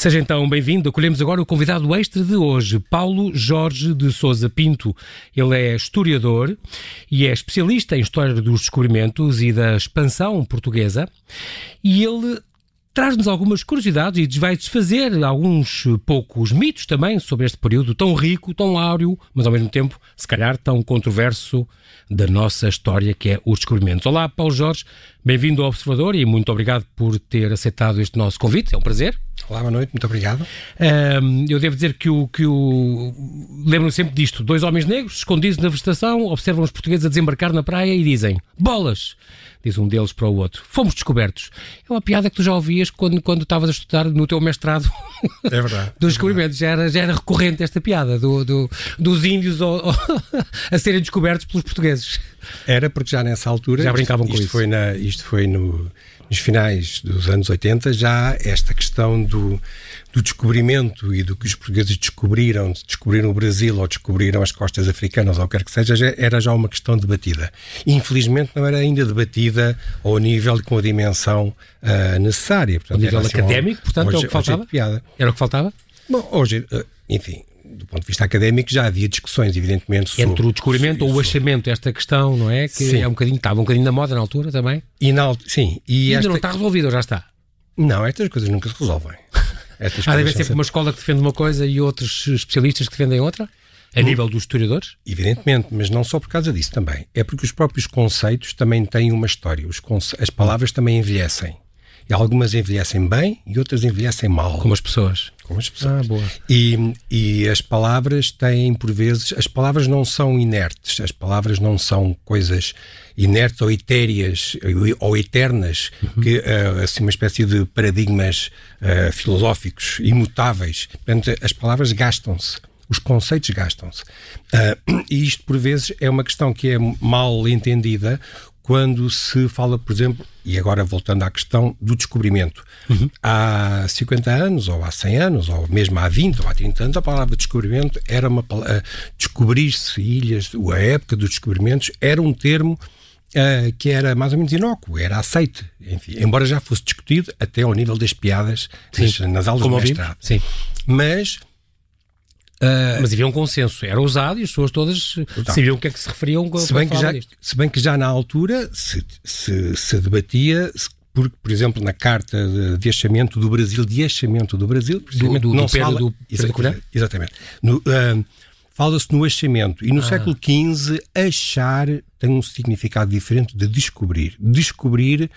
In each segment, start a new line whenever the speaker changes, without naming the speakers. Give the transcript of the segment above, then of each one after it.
Seja então bem-vindo. Acolhemos agora o convidado extra de hoje, Paulo Jorge de Souza Pinto. Ele é historiador e é especialista em história dos descobrimentos e da expansão portuguesa. E ele traz-nos algumas curiosidades e vai desfazer alguns poucos mitos também sobre este período tão rico, tão áureo, mas ao mesmo tempo, se calhar, tão controverso da nossa história, que é os descobrimentos. Olá, Paulo Jorge, bem-vindo ao Observador e muito obrigado por ter aceitado este nosso convite, é um prazer.
Olá, boa noite, muito obrigado.
Um, eu devo dizer que o. Que o Lembro-me sempre disto: dois homens negros escondidos na vegetação observam os portugueses a desembarcar na praia e dizem: Bolas! Diz um deles para o outro: Fomos descobertos. É uma piada que tu já ouvias quando, quando estavas a estudar no teu mestrado.
É verdade.
dos descobrimentos. Já, era, já era recorrente esta piada do, do dos índios ao, ao, a serem descobertos pelos portugueses.
Era porque já nessa altura.
Já brincavam
isto,
com
isto
isso.
Foi na, isto foi no, nos finais dos anos 80, já esta questão do, do descobrimento e do que os portugueses descobriram, descobriram o Brasil ou descobriram as costas africanas ou o que quer que seja, já, era já uma questão debatida. Infelizmente não era ainda debatida ao nível com a dimensão uh, necessária.
Portanto, ao nível
assim,
académico, portanto,
hoje,
é o que faltava?
Piada.
Era o que faltava?
Bom, hoje, uh, enfim, do ponto de vista académico, já havia discussões, evidentemente, sobre...
Entre o descobrimento ou o achamento, esta questão, não é? Que
Sim.
é um bocadinho, estava um bocadinho na moda na altura também.
E na, sim. E,
E ainda
esta...
não está resolvido, ou já está?
Não, estas coisas nunca se resolvem. Estas
Há de haver sempre uma escola que defende uma coisa e outros especialistas que defendem outra? A nível dos historiadores?
Evidentemente, mas não só por causa disso também. É porque os próprios conceitos também têm uma história. Conce... As palavras também envelhecem. E algumas envelhecem bem e outras envelhecem mal.
Como as pessoas.
Como as pessoas.
Ah, boa.
E, e as palavras têm, por vezes, as palavras não são inertes, as palavras não são coisas inertes ou etéreas ou eternas,
Uhum.
que, uh, assim, uma espécie de paradigmas uh, filosóficos imutáveis. Portanto, as palavras gastam-se. Os conceitos gastam-se. Uh, e isto, por vezes, é uma questão que é mal entendida quando se fala, por exemplo, e agora voltando à questão do descobrimento. Uhum. Há 50 anos, ou há 100 anos, ou mesmo há 20 ou há 30 anos, a palavra descobrimento era uma uh, descobrir-se ilhas, a época dos descobrimentos era um termo uh, que era mais ou menos inócuo, era aceite, enfim, embora já fosse discutido até ao nível das piadas nas, nas aulas
Como
de mestrado.
Sim.
Mas
Uh, mas havia um consenso, era usado e as pessoas todas
Então,
sabiam o que é que se referiam
se bem que, já, se bem que já na altura se, se, se debatia, por, por exemplo, na carta de, de achamento do Brasil, de achamento do Brasil,
do, do,
não
do Pedro,
fala,
do Pedro?
Exatamente. Uh, Fala-se no achamento. E no ah. século XV, achar tem um significado diferente de descobrir. Descobrir,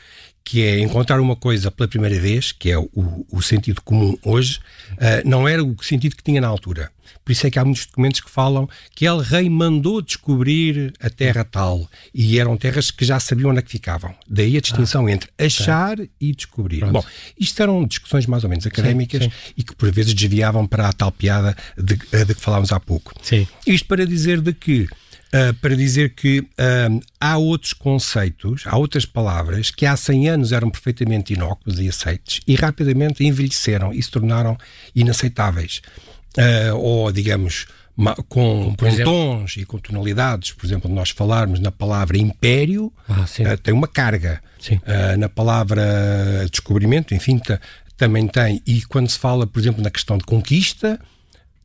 que é encontrar uma coisa pela primeira vez, que é o, o sentido comum hoje, uh, não era o sentido que tinha na altura. Por isso é que há muitos documentos que falam que El Rei mandou descobrir a terra tal. E eram terras que já sabiam onde é que ficavam. Daí a distinção ah, entre achar e descobrir. Pronto. Bom, isto eram discussões mais ou menos académicas sim, sim. e que por vezes desviavam para a tal piada de, de que falávamos há pouco.
Sim.
Isto para dizer de que Uh, para dizer que uh, há outros conceitos, há outras palavras que há 100 anos eram perfeitamente inócuos e aceites e rapidamente envelheceram e se tornaram inaceitáveis. Uh, ou, digamos, com, com tons e com tonalidades. Por exemplo, nós falarmos na palavra império,
ah,
tem uma carga. na palavra descobrimento, enfim, também tem. E quando se fala, por exemplo, na questão de conquista,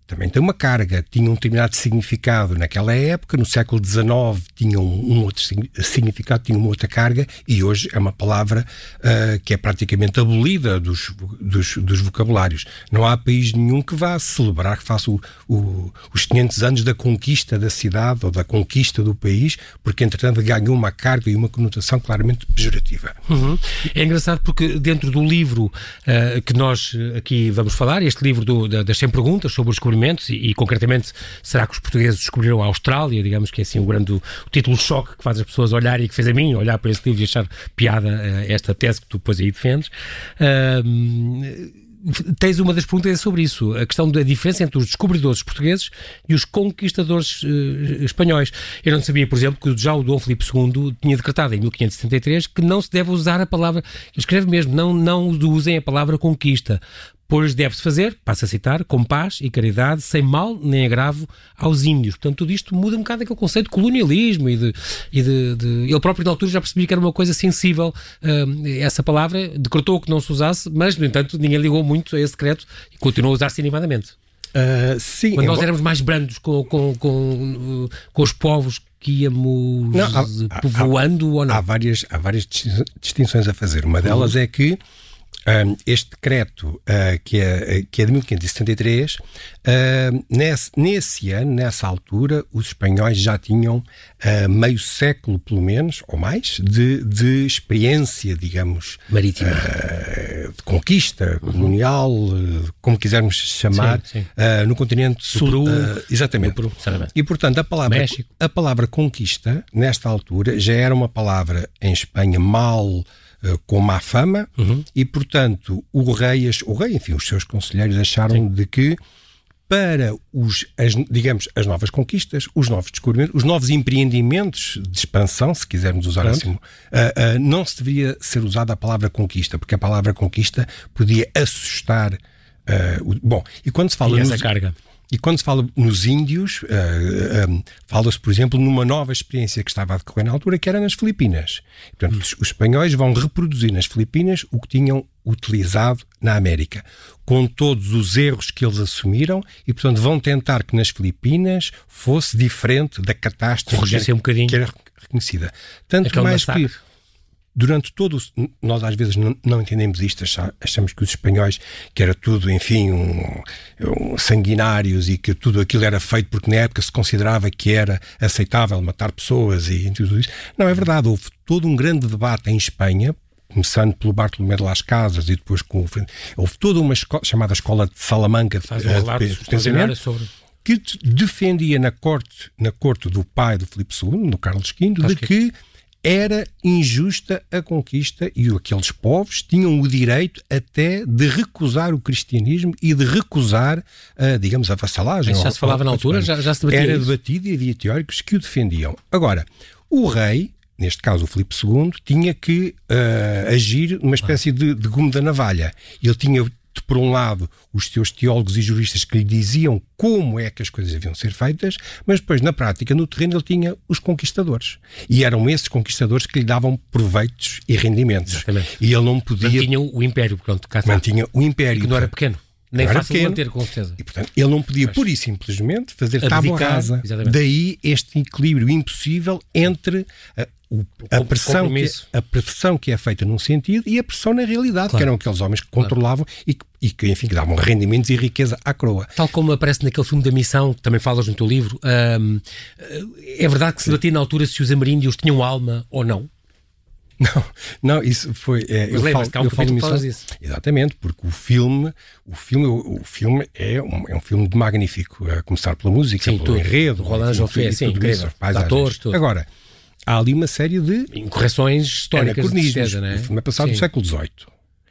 também tem uma carga, tinha um determinado significado naquela época, no século XIX tinha um, um outro significado, tinha uma outra carga, e hoje é uma palavra uh, que é praticamente abolida dos, dos, dos, vocabulários. Não há país nenhum que vá celebrar, que faça o, o, os 500 anos da conquista da cidade ou da conquista do país, porque entretanto ganhou uma carga e uma conotação claramente pejorativa.
Uhum. É engraçado porque dentro do livro uh, que nós aqui vamos falar, este livro do, da, das 100 perguntas sobre os e, e, concretamente, será que os portugueses descobriram a Austrália? Digamos que é assim o grande o, título choque que faz as pessoas olharem e que fez a mim olhar para esse livro e achar piada uh, esta tese que tu depois aí defendes. Uh, tens uma das perguntas é sobre isso, a questão da diferença entre os descobridores portugueses e os conquistadores uh, espanhóis. Eu não sabia, por exemplo, que já o Dom Filipe II tinha decretado em 1573 que não se deve usar a palavra, escreve mesmo, não, não usem a palavra conquista Pois deve-se fazer, passa a citar, com paz e caridade, sem mal nem agravo aos índios. Portanto, tudo isto muda um bocado aquele conceito de colonialismo e de. E de, de... Ele próprio, na altura, já percebia que era uma coisa sensível uh, essa palavra, decretou que não se usasse, mas, no entanto, ninguém ligou muito a esse decreto e continuou a usar-se animadamente.
Uh, sim,
Quando nós éramos mais brandos com, com, com, com os povos que íamos não, há, povoando
há,
ou não?
Há várias, há várias distinções a fazer. Uma delas uhum. é que um, este decreto, uh, que, é, que é de 1573, uh, nesse, nesse ano, nessa altura, os espanhóis já tinham uh, meio século, pelo menos, ou mais, de, de experiência, digamos,
marítima,
de conquista colonial, como quisermos chamar, sim, sim. no continente sul.
Peru,
exatamente.
Peru,
e, portanto, a palavra, a palavra conquista, nesta altura, já era uma palavra em Espanha mal com má fama uhum. e, portanto, o rei, o rei, enfim, os seus conselheiros acharam Sim. de que para os, as, digamos, as novas conquistas, os novos descobrimentos, os novos empreendimentos de expansão, se quisermos usar Pronto. assim, uh, uh, não se deveria ser usada a palavra conquista, porque a palavra conquista podia assustar. Uh, o, bom, e quando se fala.
E essa nos, carga.
E quando se fala nos índios, uh, um, fala-se, por exemplo, numa nova experiência que estava a decorrer na altura, que era nas Filipinas. Portanto, os, os espanhóis vão reproduzir nas Filipinas o que tinham utilizado na América, com todos os erros que eles assumiram e, portanto, vão tentar que nas Filipinas fosse diferente da catástrofe
que, um
que era reconhecida. Tanto Aquele mais massacre. que durante todo o, nós às vezes não, não, entendemos isto, achamos que os espanhóis que era tudo, enfim, um, um, sanguinários e que tudo aquilo era feito porque na época se considerava que era aceitável matar pessoas e tudo isso. Não é verdade, houve todo um grande debate em Espanha começando pelo Bartolomé de las Casas e depois com houve toda uma escola, chamada Escola de Salamanca
Faz um relato de, de sobre
que defendia na corte, na corte do pai do Filipe II, do Carlos V, de que era injusta a conquista e aqueles povos tinham o direito até de recusar o cristianismo e de recusar, uh, digamos, a vassalagem.
Isso já se falava na altura? Já, já se debatia
Era
isso?
debatido e havia teóricos que o defendiam. Agora, o rei, neste caso o Filipe II, tinha que uh, agir numa espécie de, de gume da navalha. Ele tinha por um lado, os seus teólogos e juristas que lhe diziam como é que as coisas deviam ser feitas, mas depois, na prática, no terreno, ele tinha os conquistadores. E eram esses conquistadores que lhe davam proveitos e rendimentos.
Exatamente.
E ele não podia.
Mantinha o império, pronto, cá
Mantinha o império.
Que não era pequeno. Nem
não
fácil
pequeno,
manter, com certeza.
E, portanto, ele não podia, pura e simplesmente, fazer tábua rasa. Daí este equilíbrio impossível entre a, o, a, pressão que, a pressão que é feita num sentido e a pressão na realidade, claro. que eram aqueles homens que controlavam claro. e, que, e que, enfim, que davam rendimentos e riqueza à coroa.
Tal como aparece naquele filme da Missão, que também falas no teu livro, hum, é verdade que se debatia na altura se os ameríndios tinham alma ou não?
Não, não, isso foi. É,
eu falo, que há um eu falo
nisso,
isso.
Exatamente, porque o filme, o filme, o, filme é um, é um filme magnífico, a começar pela música,
sim,
pelo
tudo.
enredo,
Roland Joffé, sim, incrível, atores, tudo.
Agora, há ali uma série de
incorreções históricas de certeza,
né? O filme é passado sim. no século XVIII.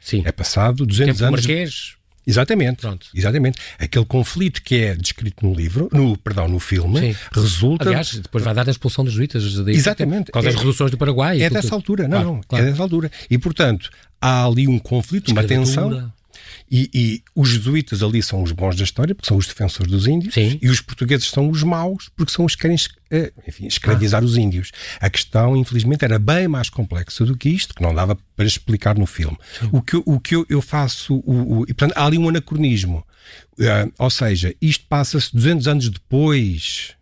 Sim.
É passado 200
Tempo
anos.
Marquês,
Exatamente.
Pronto.
Exatamente. Aquele conflito que é descrito no livro, no, perdão, no filme, Sim. resulta.
Aliás, depois vai dar a expulsão dos jesuítas.
Exatamente.
Por causa das é, reduções do Paraguai.
É dessa altura, não, claro, claro. é dessa altura. E, portanto, há ali um conflito, uma tensão. E, e, os jesuítas ali são os bons da história, porque são os defensores dos índios,
Sim.
e os portugueses são os maus, porque são os que querem eh, enfim, escravizar ah. os índios. A questão, infelizmente, era bem mais complexa do que isto, que não dava para explicar no filme. Sim. O que, o que eu, eu faço, o, o, e, portanto, há ali um anacronismo. Uh, ou seja, isto passa-se 200 anos depois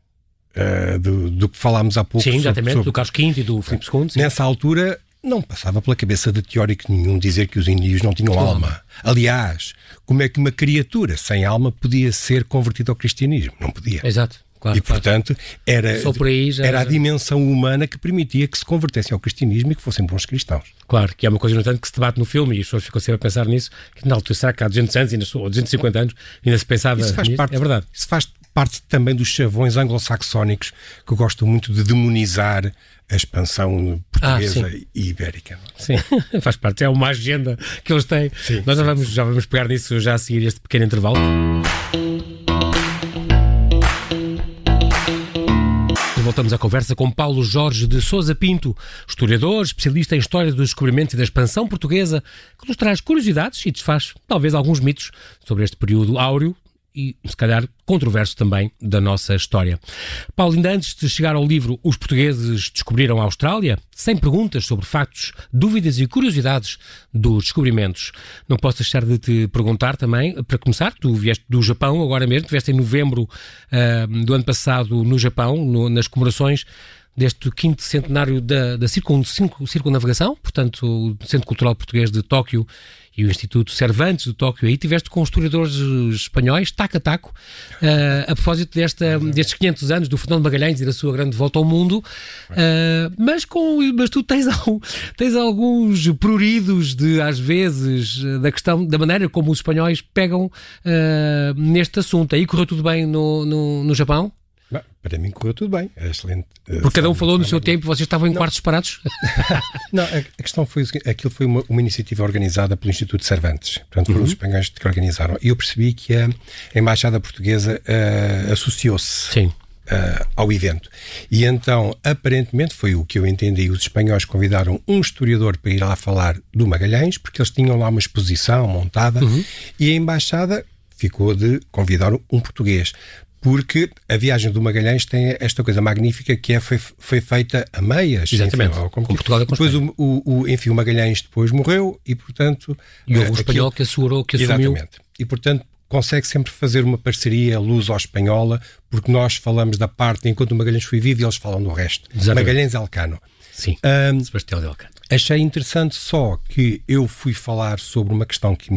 uh, do, do, que falámos há pouco.
Sim, exatamente, sobre, do Carlos V e do Filipe II. Sim.
Nessa altura, não passava pela cabeça de teórico nenhum dizer que os índios não tinham alma. Aliás, como é que uma criatura sem alma podia ser convertida ao cristianismo? Não podia.
Exato. Claro,
e, portanto, era,
já,
era a dimensão humana que permitia que se convertessem ao cristianismo e que fossem bons cristãos.
Claro, que é uma coisa, no tanto, que se debate no filme e as pessoas ficam sempre a pensar nisso, que na altura, será que há 200 anos, ou 250 anos, ainda se pensava
isso faz
nisso?
Parte,
é verdade.
Isso faz parte também dos chavões anglo-saxónicos que gostam muito de demonizar a expansão portuguesa ah, e ibérica.
É? Sim, faz parte, é uma agenda que eles têm. Sim, Nós sim, já, vamos, já vamos pegar nisso já a seguir este pequeno intervalo. voltamos à conversa com Paulo Jorge de Souza Pinto, historiador, especialista em história do descobrimento e da expansão portuguesa, que nos traz curiosidades e desfaz talvez alguns mitos sobre este período áureo e, se calhar, controverso também da nossa história. Paulo, ainda antes de chegar ao livro Os Portugueses Descobriram a Austrália, sem perguntas sobre factos, dúvidas e curiosidades dos descobrimentos, não posso deixar de te perguntar também, para começar, tu vieste do Japão agora mesmo, vieste em novembro uh, do ano passado no Japão, no, nas comemorações deste quinto centenário da, da circunnavegação, portanto, o Centro Cultural Português de Tóquio e o Instituto Cervantes de Tóquio. Aí tiveste com historiadores espanhóis, taco a taco, uh, a propósito desta, destes 500 anos do Fernando Magalhães e da sua grande volta ao mundo. Uh, mas, com, mas tu tens, tens alguns pruridos de, às vezes, da questão, da maneira como os espanhóis pegam uh, neste assunto. Aí correu tudo bem no, no, no Japão?
Não, para mim correu tudo bem, é excelente.
Eh, Porque cada um falou no seu tempo e vocês estavam em não. quartos separados?
não, a, a, questão foi aquilo foi uma, uma, iniciativa organizada pelo Instituto Cervantes, portanto foram uhum. os espanhóis que organizaram. E eu percebi que a, a Embaixada Portuguesa uh, associou-se uh, ao evento. E então, aparentemente, foi o que eu entendi, os espanhóis convidaram um historiador para ir lá falar do Magalhães, porque eles tinham lá uma exposição montada, uhum. e a Embaixada ficou de convidar um português porque a viagem do Magalhães tem esta coisa magnífica que é, foi, foi feita a meias.
Exatamente, enfim, como, Portugal
é Depois, o, o, enfim, o Magalhães depois morreu e, portanto...
E houve um espanhol que assegurou, que
assumiu... Exatamente. E, portanto, consegue sempre fazer uma parceria luso-espanhola, porque nós falamos da parte, enquanto o Magalhães foi vivo, eles falam do resto. Exatamente. Magalhães Elcano.
Sim, um, Sebastião de Elcano.
Achei interessante só que eu fui falar sobre uma questão que,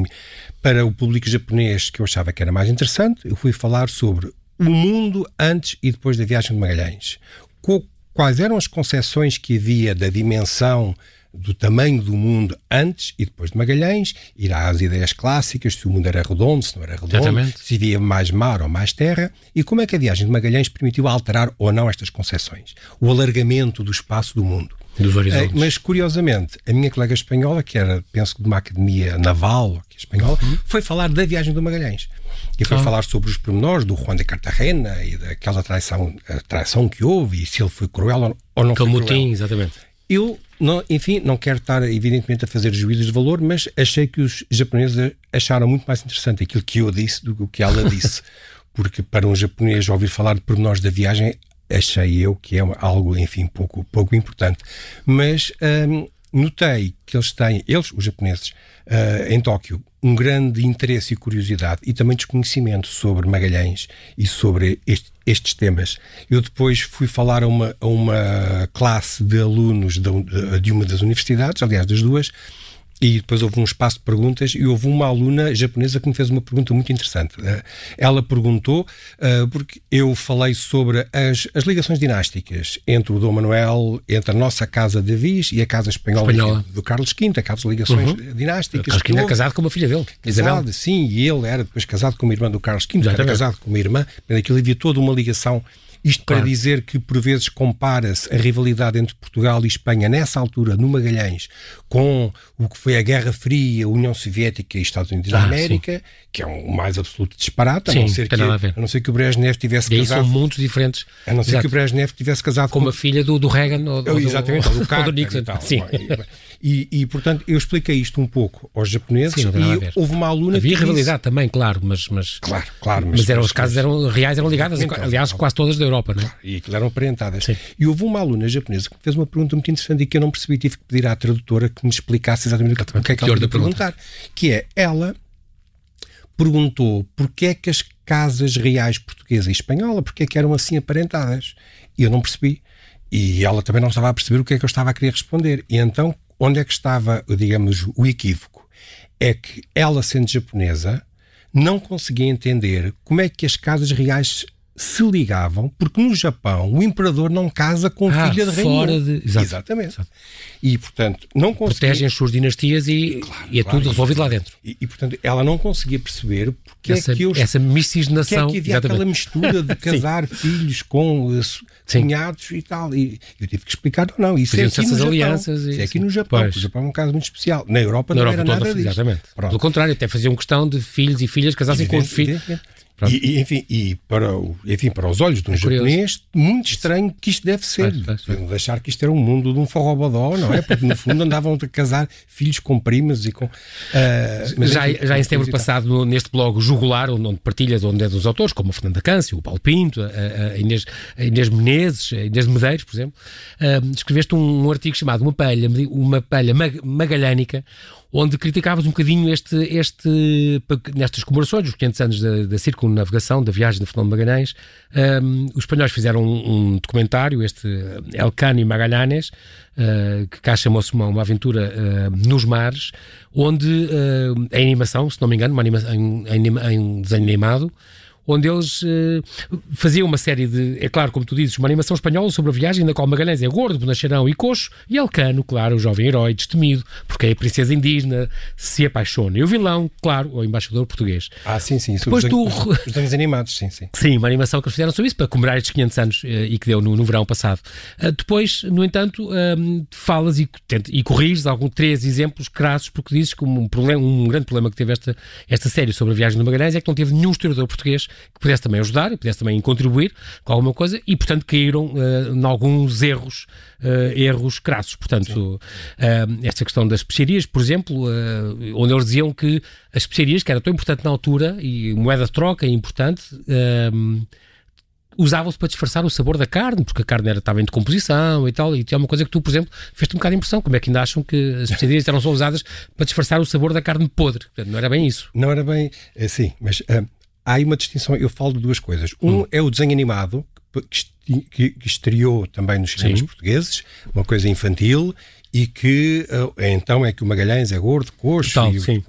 para o público japonês, que eu achava que era mais interessante, eu fui falar sobre o mundo antes e depois da viagem de Magalhães. Quais eram as concepções que havia da dimensão do tamanho do mundo antes e depois de Magalhães, ir às ideias clássicas, se o mundo era redondo, se não era redondo, Exatamente. se havia mais mar ou mais terra, e como é que a viagem de Magalhães permitiu alterar ou não estas concepções. O alargamento do espaço do mundo.
Dos horizontes.
Mas, curiosamente, a minha colega espanhola, que era, penso que de uma academia naval, que é espanhola, uhum. foi falar da viagem do Magalhães. E foi ah. falar sobre os pormenores do Juan de Cartagena e daquela traição, traição que houve e se ele foi cruel ou não
Camutim,
foi cruel.
exatamente.
Eu, não, enfim, não quero estar evidentemente a fazer juízos de valor, mas achei que os japoneses acharam muito mais interessante aquilo que eu disse do que o que ela disse. Porque para um japonês ouvir falar de pormenores da viagem achei eu que é algo, enfim, pouco, pouco importante. Mas hum, notei que eles têm, eles, os japoneses, uh, em Tóquio, um grande interesse e curiosidade e também desconhecimento sobre Magalhães e sobre este, estes temas. Eu depois fui falar a uma, a uma classe de alunos de, de uma das universidades, aliás, das duas, e depois houve um espaço de perguntas e houve uma aluna japonesa que me fez uma pergunta muito interessante. Eh, ela perguntou, eh, porque eu falei sobre as, as ligações dinásticas entre o Dom Manuel, entre a nossa Casa de Avis e a Casa Espanhola, Espanhola. do Carlos V, aquelas ligações uhum. dinásticas.
Carlos V é casado com uma filha dele,
casado, Isabel. Sim, e ele era depois casado com uma irmã do Carlos V, era casado com uma irmã, aquilo havia toda uma ligação isto claro. para dizer que, por vezes, compara-se a rivalidade entre Portugal e Espanha, nessa altura, no Magalhães, com o que foi a Guerra Fria, União Soviética e Estados Unidos ah, da América, sim. que é um mais absoluto disparate, a, sim, não ser que, a, a, não ser que o Brezhnev tivesse
e
casado.
são mundos diferentes.
A não ser Exato. que o Brezhnev tivesse casado
com, com uma filha do, do Reagan ou,
do, exatamente, do, do,
Carter, do Nixon.
Sim. E, e, portanto, eu expliquei isto um pouco aos japoneses sim, e houve uma aluna
Havia rivalidade disse... também, claro, mas, mas,
claro, claro,
mas, mas eram, os casos eram, reais eram ligadas, então, aliás, quase todas da Europa, não é?
Claro, e aquilo eram aparentadas. Sim. E houve uma aluna japonesa que me fez uma pergunta muito interessante e que eu não percebi, tive que pedir à tradutora que me explicasse exatamente o que, o que é que ela ia perguntar. Que é, ela perguntou porque é que as casas reais portuguesa e espanhola, porque é que eram assim aparentadas. E eu não percebi. E ela também não estava a perceber o que é que eu estava a querer responder. E então, onde é que estava, digamos, o equívoco? É que ela, sendo japonesa, não conseguia entender como é que as casas reais se ligavam, porque no Japão o imperador não casa com ah, filha de.
Fora de...
Exato. Exatamente. Exato. E, portanto, não conseguia...
Protegem as suas dinastias e, claro, e é claro, tudo resolvido lá dentro.
E, e, portanto, ela não conseguia perceber porque
essa,
é que eu...
Essa miscigenação...
Que é que havia Exatamente. aquela mistura de casar filhos com uh, cunhados e tal. E eu tive que explicar, não, não isso é aqui no Japão. Alianças. Isso é aqui no Japão. Pois. O Japão é um caso muito especial. Na Europa Na não Europa era toda, nada disso.
Exatamente. Pronto. Pelo contrário, até faziam questão de filhos e filhas casassem com os filhos
E, e, enfim, e para, o, enfim, para os olhos de um é japonês, muito estranho que isto deve ser. Deviam achar que isto era um mundo de um forrobodó, não é? Porque no fundo andavam a casar filhos com primas e com. Uh,
mas, já, enfim, já em setembro passado, neste blog Jugular, onde partilhas onde é dos autores, como a Fernanda Câncio, o Paulo Pinto, a, a, Inês, a Inês Menezes, a Inês de Medeiros, por exemplo, uh, escreveste um, um, artigo chamado Uma Palha, uma palha magalhânica, onde criticavas um bocadinho este, este nestas comemorações dos 500 anos da, da circunnavegação, da viagem do Fernando Magalhães, um, os espanhóis fizeram um, um, documentário, este El Cano e Magalhães, uh, que cá chamou-se uma, uma aventura uh, nos mares, onde uh, em animação, se não me engano, uma anima, em, em, em desenho animado, onde eles uh, faziam uma série de, é claro, como tu dizes, uma animação espanhola sobre a viagem na qual Magalhães é gordo, bonacharão e coxo, e Elcano, claro, o jovem herói destemido, porque é a princesa indígena, se apaixona. E o vilão, claro, o embaixador português.
Ah, sim, sim. Depois os, tu... os desenhos animados, sim, sim.
Sim, uma animação que eles fizeram sobre isso, para comemorar estes 500 anos uh, e que deu no, no verão passado. Uh, depois, no entanto, um, falas e, e corriges alguns três exemplos crassos, porque dizes que um, problema, um grande problema que teve esta, esta série sobre a viagem de Magalhães é que não teve nenhum historiador português que pudesse também ajudar e pudesse também contribuir com alguma coisa e, portanto, caíram uh, em alguns erros, uh, erros crassos. Portanto, uh, esta questão das especiarias, por exemplo, onde eles diziam que as especiarias, que era tão importante na altura e moeda de troca é importante, usavam-se para disfarçar o sabor da carne, porque a carne era, estava em decomposição e tal, e tinha uma coisa que tu, por exemplo, fez-te um bocado de impressão, como é que ainda acham que as especiarias eram só usadas para disfarçar o sabor da carne podre? Portanto, não era bem isso.
Não era bem, assim, mas há aí uma distinção, eu falo de duas coisas. Um hum. é o desenho animado, que, que, estreou também nos cinemas Sim. portugueses, uma coisa infantil, e que uh, então é que o Magalhães é gordo, coxo.
Tal, e, sim.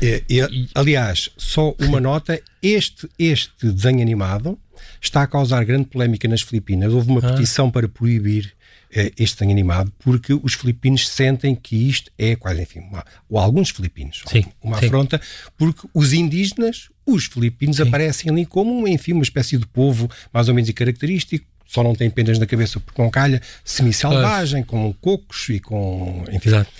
E, e, aliás, só uma nota: este, este desenho animado está a causar grande polémica nas Filipinas. Houve uma ah. petição para proibir eh, este desenho animado, porque os filipinos sentem que isto é quase, enfim, uma, ou alguns filipinos, sim, uma sim. afronta, porque os indígenas, os filipinos, sim. aparecem ali como, enfim, uma espécie de povo mais ou menos característico, só não tem penas na cabeça porque não calha, semi-selvagem, com cocos e com. Enfim. Exato.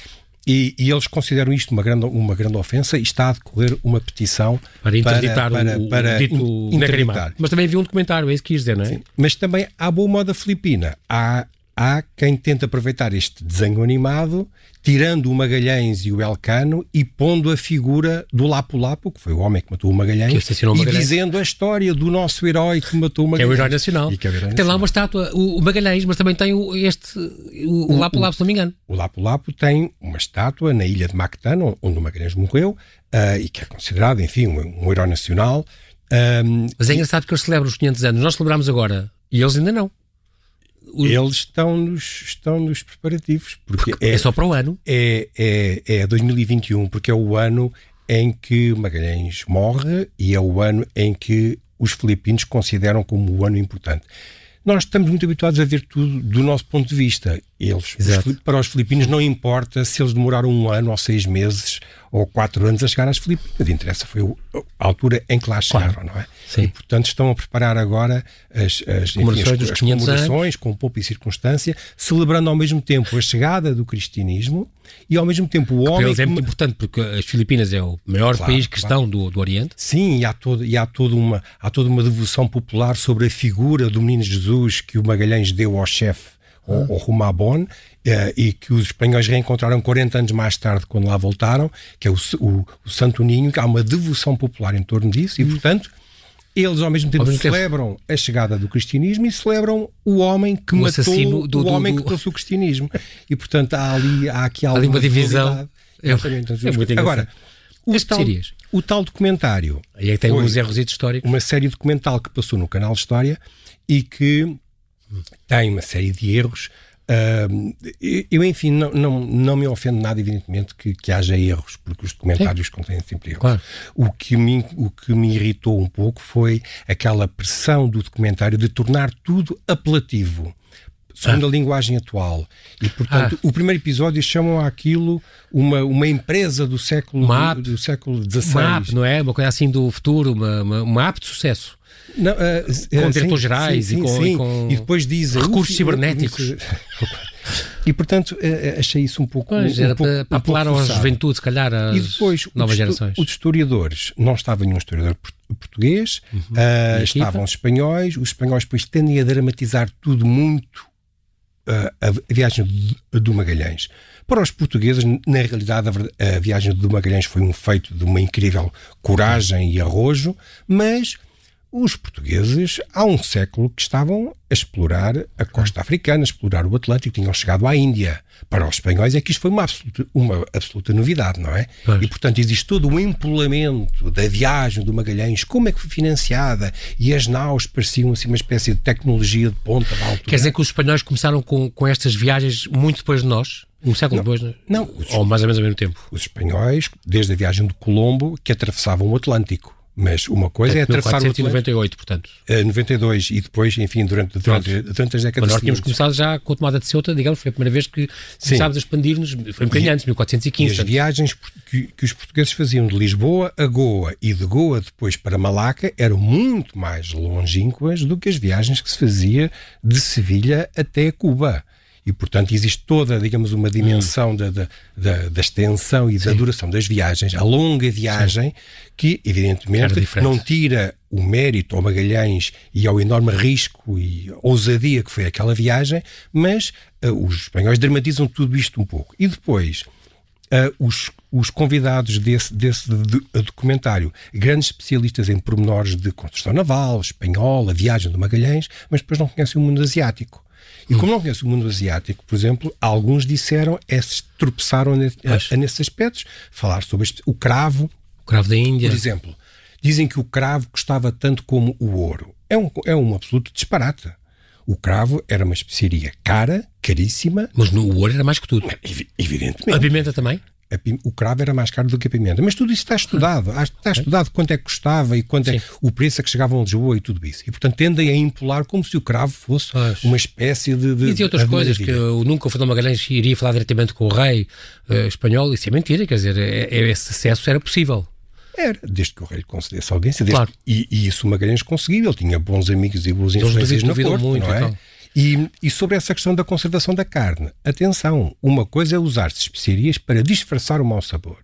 E, e, eles consideram isto uma grande, uma grande ofensa e está a decorrer uma petição
para interditar para, o, para, o dito interditar. Mas também havia um documentário, é isso que quis dizer, não é? Sim.
Mas também há boa moda filipina. Há há quem tente aproveitar este desenho animado, tirando o Magalhães e o Elcano e pondo a figura do Lapu-Lapu, que foi o homem que matou o Magalhães,
o Magalhães.
e dizendo a história do nosso herói que matou o Magalhães.
Que é o herói nacional. É o herói tem lá uma estátua, o, Magalhães, mas também tem o, este, o, o Lapu-Lapu, se não me engano.
O Lapu-Lapu tem uma estátua na ilha de Mactan, onde o Magalhães morreu, uh, e que é considerado, enfim, um, um herói nacional.
Um, mas é engraçado que eles celebram os 500 anos. Nós celebramos agora e eles ainda não.
Eles estão nos, estão nos preparativos. Porque, porque
é, é, só para o ano?
É, é, é 2021, porque é o ano em que Magalhães morre e é o ano em que os filipinos consideram como o ano importante. Nós estamos muito habituados a ver tudo do nosso ponto de vista. Eles, os, para os filipinos, não importa se eles demoraram um ano ou seis meses ou quatro anos a chegar às Filipinas. Interessa foi a altura em que lá chegaram, claro. não é? Sim. E, portanto, estão a preparar agora as, as,
comemorações, enfim, as, as comemorações
com pompa e circunstância, celebrando ao mesmo tempo a chegada do cristianismo e ao mesmo tempo o homem.
Para é muito importante porque as Filipinas é o maior claro, país cristão claro. do, do Oriente.
Sim, e há, todo, e há, toda uma, há toda uma devoção popular sobre a figura do menino Jesus que o Magalhães deu ao chefe o, o Rumabon, eh, e que os espanhóis reencontraram 40 anos mais tarde, quando lá voltaram, que é o, o, o Santo Ninho, que há uma devoção popular em torno disso, e hum. portanto eles ao mesmo tempo ao mesmo celebram tempo. a chegada do cristianismo e celebram o homem que o matou do, o homem do, que trouxe o cristianismo. E portanto há ali há aqui
há uma divisão. É, é muito
Agora, o tal, o tal, documentário.
Aí é que tem uns erros históricos.
Uma série documental que passou no canal História e que tem uma série de erros. Uh, eu, enfim, não, não, não me ofendo nada, evidentemente, que, que haja erros, porque os documentários Sim. contêm sempre erros. Claro. O, que me, o que me irritou um pouco foi aquela pressão do documentário de tornar tudo apelativo segundo ah. a linguagem atual. E, portanto, ah. o primeiro episódio chamam aquilo uma, uma empresa do século, do, do século XVI.
Uma app, não é? Uma coisa assim do futuro, uma, uma, uma app de sucesso.
Não, uh,
com diretores gerais
sim,
e, com,
sim.
e, com,
e depois dizem
recursos cibernéticos.
e portanto, eh, eh, achei isso um pouco.
Pois,
um
era
pouco,
para, para
um
apelar à juventude, se calhar, às
E depois,
novas
os,
gerações.
os historiadores, não estava nenhum historiador port- português,
Uhum. Equipa?
estavam os espanhóis, os espanhóis depois tendem a dramatizar tudo muito ah, a, viagem do Magalhães. Para os portugueses, na realidade, a, a viagem do Magalhães foi um feito de uma incrível coragem e arrojo, mas os portugueses, há um século, que estavam a explorar a costa africana, a explorar o Atlântico, tinham chegado à Índia. Para os espanhóis é que isto foi uma absoluta, uma absoluta novidade, não é?
Pois.
E, portanto, existe todo o empolamento da viagem do Magalhães, como é que foi financiada, e as naus pareciam assim uma espécie de tecnologia de ponta da altura.
Quer dizer que os espanhóis começaram com, com estas viagens muito depois de nós? Um século depois? não é?
Não, os,
Ou mais ou menos ao mesmo tempo?
os espanhóis, desde a viagem de Colombo, que atravessavam o Atlântico. Mas uma coisa é atravessar o Atlântico
1498, portanto.
eh, 92 e depois, enfim, durante, durante, durante as décadas
Mas nós tínhamos começado já com a tomada de Ceuta, digamos, foi a primeira vez que começámos a expandir-nos, foi um bocadinho antes,
E
1415.
as
portanto,
viagens que, que os portugueses faziam de Lisboa a Goa e de Goa depois para Malaca eram muito mais longínquas do que as viagens que se fazia de Sevilha até Cuba. E, portanto, existe toda, digamos, uma dimensão da, da, da, da extensão e da duração das viagens, a longa viagem, que,
Era
evidentemente, não tira o mérito ao Magalhães e ao enorme risco e ousadia que foi aquela viagem, mas ah, os espanhóis dramatizam tudo isto um pouco. E depois, ah, os, os convidados desse, desse do- documentário, grandes especialistas em pormenores de construção naval, espanhola, viagem do Magalhães, mas depois não conhecem o mundo asiático. E como não conhecem o mundo asiático, por exemplo, alguns disseram, é, se tropeçaram
Pois.
a- nesses aspectos, falar sobre este- o cravo,
o cravo da Índia.
por exemplo, dizem que o cravo custava tanto como o ouro. É um, é um absoluto disparate. O cravo era uma especiaria cara, caríssima,
Mas no o ouro era mais que tudo.
evi-
A
evidentemente.
pimenta também?
O cravo era mais caro do que a pimenta. Mas tudo isso está estudado. Há- Está estudado quanto é que custava e quanto é
Sim.
o preço a que chegavam a Lisboa e tudo isso. E, portanto, tendem a empolar como se o cravo fosse uma espécie de. de
E dizia outras
de
coisas, que eu nunca o Fernando Magalhães iria falar diretamente com o rei eh, espanhol, isso é mentira, quer dizer, é- é- esse acesso era possível.
Era, desde que o rei lhe concedesse audiência.
Claro.
e, e isso o Magalhães conseguiu. Ele tinha bons amigos e boas influências
duvidam
corte,
muito
não é?
tal.
E, e sobre essa questão da conservação da carne, atenção, uma coisa é usar-se especiarias para disfarçar o mau sabor.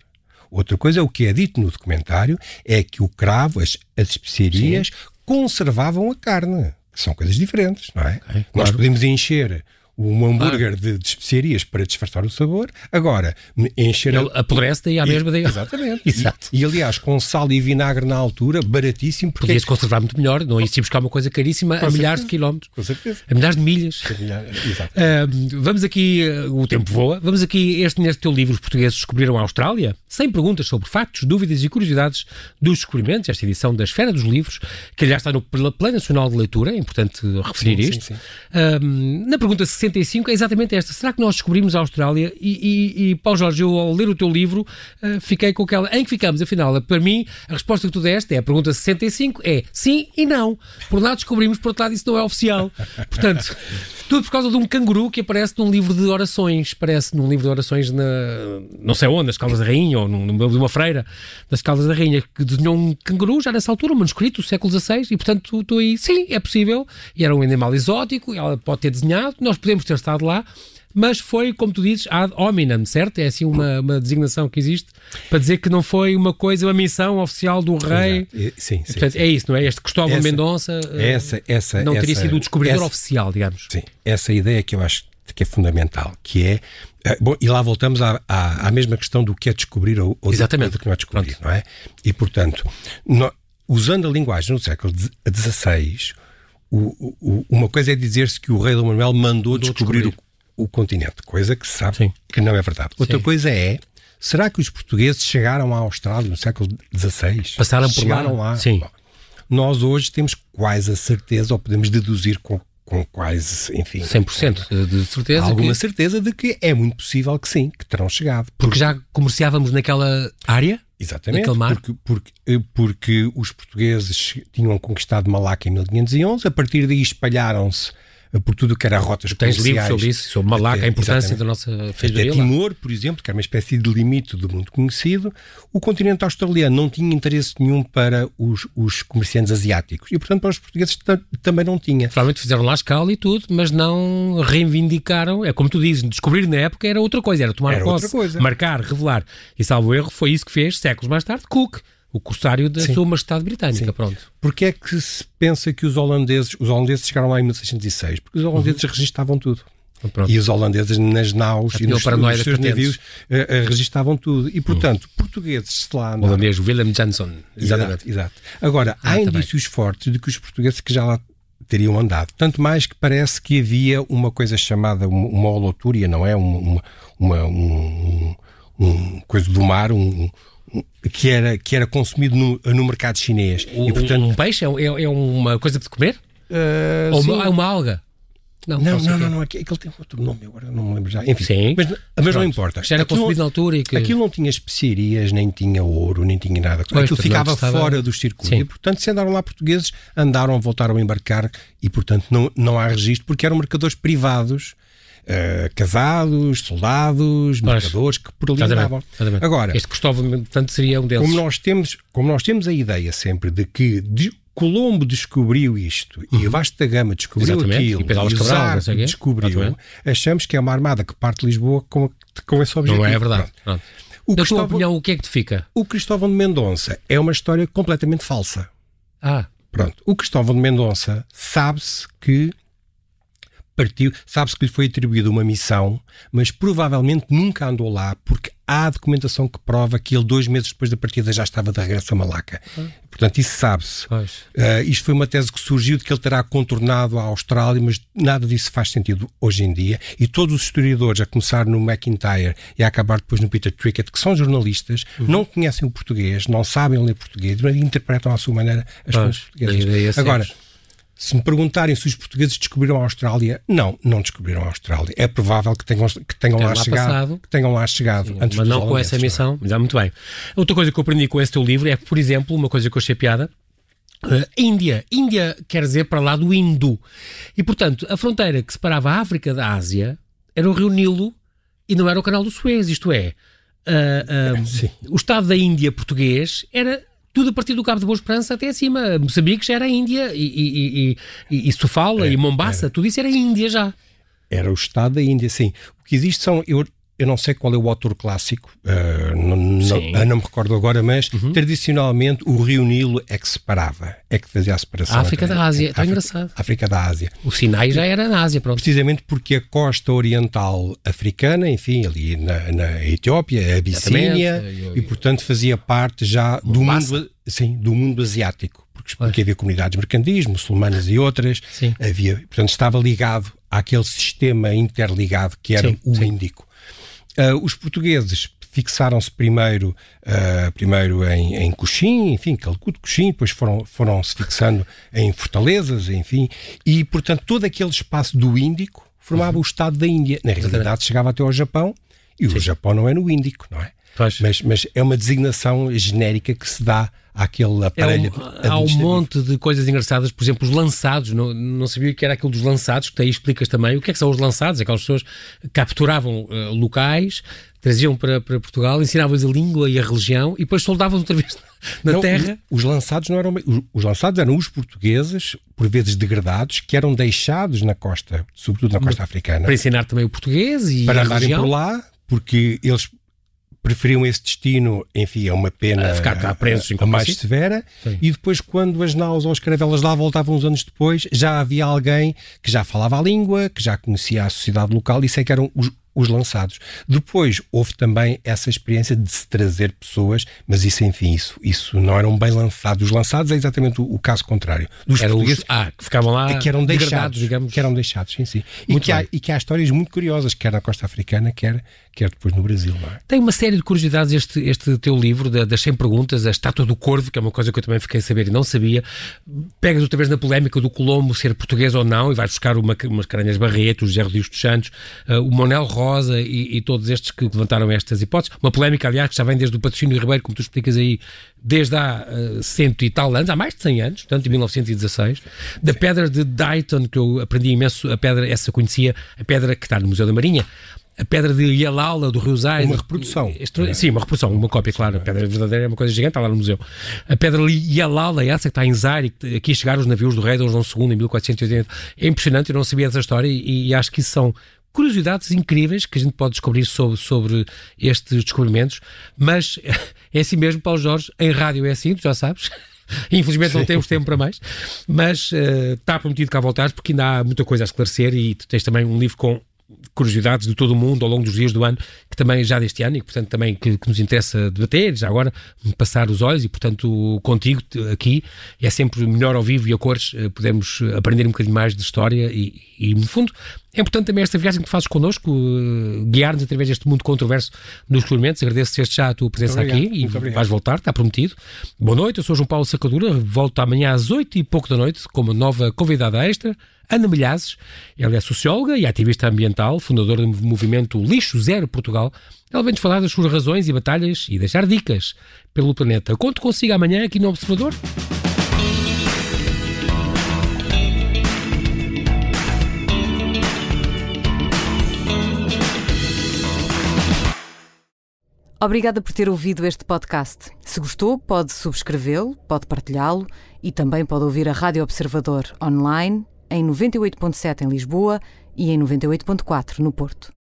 Outra coisa é o que é dito no documentário, é que o cravo, as, as especiarias, conservavam a carne, que são coisas diferentes, não é?
Ok,
Nós
claro.
podemos encher um hambúrguer de, de especiarias para disfarçar o sabor, agora, encher a-
Ele apodrece daí à mesma daí.
Exatamente.
Exato.
E, e, aliás, com sal e vinagre na altura, baratíssimo, porque
Podia-se conservar muito melhor, não ia-se buscar uma coisa caríssima a milhares de quilómetros,
Com certeza.
a milhares de milhas.
Exato.
Ah, vamos aqui, ah, o tempo voa, vamos aqui, este, neste teu livro, os portugueses descobriram a Austrália, sem perguntas sobre factos, dúvidas e curiosidades dos descobrimentos, esta edição da Esfera dos Livros, que aliás está no Plano Nacional de Leitura, é importante referir
Sim,
isto.
sim, sim.
Ah, na pergunta 65 é exatamente esta, será que nós descobrimos a Austrália? E, e, e Paulo Jorge, eu ao ler o teu livro, ah, fiquei com aquela, em que ficamos, afinal, para mim, a resposta que tu deste é, a pergunta 65 é sim e não. Por um lado descobrimos, por outro lado isso não é oficial. Portanto, tudo por causa de um canguru que aparece num livro de orações. Parece num livro de orações na. não sei onde, nas Caldas da Rainha, ou num, numa, numa feira das Caldas da Rainha, que desenhou um canguru já nessa altura, um manuscrito do século XVI, e portanto estou aí, sim, é possível. E era um animal exótico, ela pode ter desenhado, nós podemos ter estado lá. Mas foi, como tu dizes, ad hominem, certo? É assim uma, uma designação que existe para dizer que não foi uma coisa, uma missão oficial do rei.
Exato. Sim, sim.
Portanto,
sim.
é isso, não é? Este Cristóvão
Essa-
Mendonça eh,
Essa, essa,
não teria
essa-
sido o descobridor
essa-
oficial, digamos.
Sim, essa ideia que eu acho que é fundamental, que é. eh, Bom, e lá voltamos à, à, à mesma questão do que é descobrir ou, ou
Exatamente.
do que não é descobrir, não é? E, portanto, nó- usando a linguagem do século XVI, o, o- uma coisa é dizer-se que o rei Dom Manuel mandou descobrir,
descobrir.
O, o continente, coisa que se sabe
Sim.
que não é verdade. Outra
Sim.
coisa é. Será que os portugueses chegaram à Austrália no século XVI?
Passaram por lá?
chegaram lá?
Sim.
Bom, nós hoje temos quase a certeza, ou podemos deduzir com, com quase, enfim,
100% de- certeza.
Alguma
que-
certeza de que é muito possível que sim, que terão chegado.
porque já comerciávamos naquela área?
Exatamente, porque, porque, eh, porque os portugueses tinham conquistado Malaca em 1511, a partir daí espalharam-se por tudo o que era rotas
Tens livros sobre isso, sobre Malaca, até, a importância da nossa
feijões. Timor, por exemplo, que era uma espécie de limite do mundo conhecido, o continente australiano não tinha interesse nenhum para os, os comerciantes asiáticos e, portanto, para os portugueses também não tinha.
Provavelmente fizeram lá escala e tudo, mas não reivindicaram, é como tu dizes, descobrir na época era outra coisa, era tomar era posse, marcar, revelar. E salvo erro, foi isso que fez, séculos mais tarde, Cook o corsário da Sim. sua majestade britânica, Sim. pronto.
Porquê é que se pensa que os holandeses, os holandeses chegaram lá em 1606? Porque os holandeses uhum. registavam tudo. Pronto. E os holandeses nas naus e nos, nos seus navios uh, uh, registavam tudo. E, portanto, uhum. portugueses lá...
O holandês Willem Jansson.
Exatamente. Exato, exato. Agora, ah, há indícios bem. fortes de que os portugueses que já lá teriam andado. Tanto mais que parece que havia uma coisa chamada uma, uma holotúria, não é? Uma, uma, um, um, coisa do mar, um, que era, que era consumido no, no mercado chinês.
O, e, portanto, um peixe é, é, é, uma coisa de comer? Uh, Ou uma, é uma alga?
Não, não, não, não, não, aquele tem outro nome, agora não me lembro já. Enfim, Sim. mas, mas não importa.
Já era aquilo, consumido na altura e que...
Aquilo não tinha especiarias, nem tinha ouro, nem tinha nada. Pois, aquilo ficava estava... fora dos circuitos. E, portanto, se andaram lá portugueses, andaram, voltaram a embarcar e, portanto, não, não há registro, porque eram mercadores privados uh, casados, soldados, mercadores que por ali andavam.
Agora, este Cristóvão, portanto, seria um deles.
Como nós temos, como nós temos a ideia sempre de que de, Colombo descobriu isto uhum. e o Vasco da Gama descobriu Exatamente. aquilo e, e o Cabral, descobriu, Exatamente. achamos que é uma armada que parte de Lisboa com, com esse objetivo.
Não é verdade. Pronto. O Na Cristóvão, tua opinião, o que é que te fica?
O Cristóvão de Mendonça é uma história completamente falsa.
Ah.
Pronto. O Cristóvão de Mendonça sabe-se que partiu, sabe-se que lhe foi atribuída uma missão, mas provavelmente nunca andou lá, porque há documentação que prova que ele, dois meses depois da partida, já estava de regresso a Malaca. Ah. Portanto, isso sabe-se. Uh, isto foi uma tese que surgiu de que ele terá contornado a Austrália, mas nada disso faz sentido hoje em dia. E todos os historiadores, a começar no McIntyre e a acabar depois no Peter Trickett, que são jornalistas, uhum. não conhecem o português, não sabem ler português, mas interpretam à sua maneira as fontes portuguesas. Agora, se me perguntarem se os portugueses descobriram a Austrália, não, não descobriram a Austrália. É provável que tenham, que tenham, lá, lá, chegado, que tenham lá chegado Sim, antes
Mas não com essa missão. Mas é muito bem. Outra coisa que eu aprendi com esse teu livro é, por exemplo, uma coisa que eu achei piada, Uh, Índia. Índia quer dizer para lá do Indo. E, portanto, a fronteira que separava a África da Ásia era o Rio Nilo e não era o Canal do Suez. Isto é, uh, uh, o Estado da Índia português era tudo a partir do Cabo de Boa Esperança até acima. Moçambique já era Índia e, e, e, e Sofala é, e Mombasa, tudo isso era Índia já.
Era o Estado da Índia, sim. O que existe são. Eu, eu não sei qual é o autor clássico, uh, não, não, não, me recordo agora, mas uhum. tradicionalmente o Rio Nilo é que separava, é que fazia a separação.
A África da Ásia, está engraçado.
África da Ásia.
O Sinai já era na Ásia, pronto.
Precisamente porque a costa oriental africana, enfim, ali na, na Etiópia, a Abissínia, e portanto fazia parte já do mundo, sim, do mundo asiático. Porque, porque havia comunidades mercantis, muçulmanas e outras, sim. havia, portanto estava ligado àquele sistema interligado que era sim, o sim. Índico. Uh, os portugueses fixaram-se primeiro, uh, primeiro em, em Coxim, enfim, Calcuto, Coxim, depois foram, foram se fixando em fortalezas, enfim, e portanto todo aquele espaço do Índico formava uhum. o Estado da Índia. Na realidade chegava até ao Japão, e Sim. o Japão não é no Índico, não é? Mas, mas é uma designação genérica que se dá àquele aparelho.
É um, há um monte de coisas engraçadas, por exemplo, os lançados. Não, não sabia o que era aquilo dos lançados, que aí explicas também. O que é que são os lançados? Aquelas pessoas capturavam uh, locais, traziam para, para Portugal, ensinavam-lhes a língua e a religião e depois soldavam outra vez na
não,
terra.
Os, os lançados não eram. Os, os, lançados eram os portugueses, por vezes degradados, que eram deixados na costa, sobretudo na costa africana.
Para ensinar também o português e
para
a
andarem por lá, porque eles preferiam esse destino, enfim, a uma pena a
ficar cá presos,
a, a mais severa, Sim. e depois quando as naus ou as caravelas lá voltavam uns anos depois, já havia alguém que já falava a língua, que já conhecia a sociedade local, e sei que eram os, os lançados. Depois houve também essa experiência de se trazer pessoas, mas isso, enfim, isso, isso não eram bem lançados. Os lançados é exatamente o, o caso contrário.
Dos Era portugueses os, ah, que ficavam lá
que eram deixados, digamos. Que eram deixados, sim, sim. E que, há, e que há histórias muito curiosas, quer na costa africana, quer, quer depois no Brasil. É?
Tem uma série de curiosidades este, este teu livro, das 100 perguntas, a estátua do corvo, que é uma coisa que eu também fiquei a saber e não sabia. Pegas outra vez na polémica do Colombo ser português ou não, e vais buscar uma, umas caranhas Barreto, o José Rodrigues dos Santos, uh, o Monel Rosa, Rosa e, e, todos estes que levantaram estas hipóteses. Uma polémica, aliás, que já vem desde o patrocínio Ribeiro, como tu explicas aí, desde há uh, cento e tal anos, há mais de 100 anos, portanto, em 1916. Da pedra de Dayton, que eu aprendi imenso, a pedra, essa conhecia, a pedra que está no Museu da Marinha a pedra de Yalala do Rio Zais.
Uma reprodução.
É. Sim, uma reprodução, uma cópia, claro. A pedra verdadeira é uma coisa gigante, está lá no museu. A pedra Yalala, essa que está em Zaire, aqui chegaram os navios do rei Dom João II em 1480. É impressionante, eu não sabia dessa história e, e acho que isso são curiosidades incríveis que a gente pode descobrir sobre, sobre estes descobrimentos, mas é assim mesmo, Paulo Jorge, em rádio é assim, tu já sabes. Infelizmente não temos tempo para mais, mas uh, está prometido cá voltares porque ainda há muita coisa a esclarecer e tu tens também um livro com curiosidades de todo o mundo ao longo dos dias do ano, também já deste ano e que, portanto, também que, que nos interessa debater, já agora, passar os olhos e, portanto, contigo aqui é sempre melhor ao vivo e a cores, eh, podemos aprender um bocadinho mais de história e, e no fundo, é importante também esta viagem que fazes connosco, uh, guiar-nos através deste mundo controverso nos descobrimentos. Agradeço desde já a tua presença aqui e vais voltar, está prometido. Boa noite, eu sou João Paulo Sacadura, volto amanhã às oito e pouco da noite com uma nova convidada extra, Ana Milhazes. Ela é socióloga e ativista ambiental, fundadora do movimento Lixo Zero Portugal. Ela vem-nos falar das suas razões e batalhas e deixar dicas pelo planeta. Conto consigo amanhã aqui no Observador.
Obrigada por ter ouvido este podcast. Se gostou, pode subscrevê-lo, pode partilhá-lo e também pode ouvir a Rádio Observador online em 98.7 em Lisboa e em 98.4 no Porto.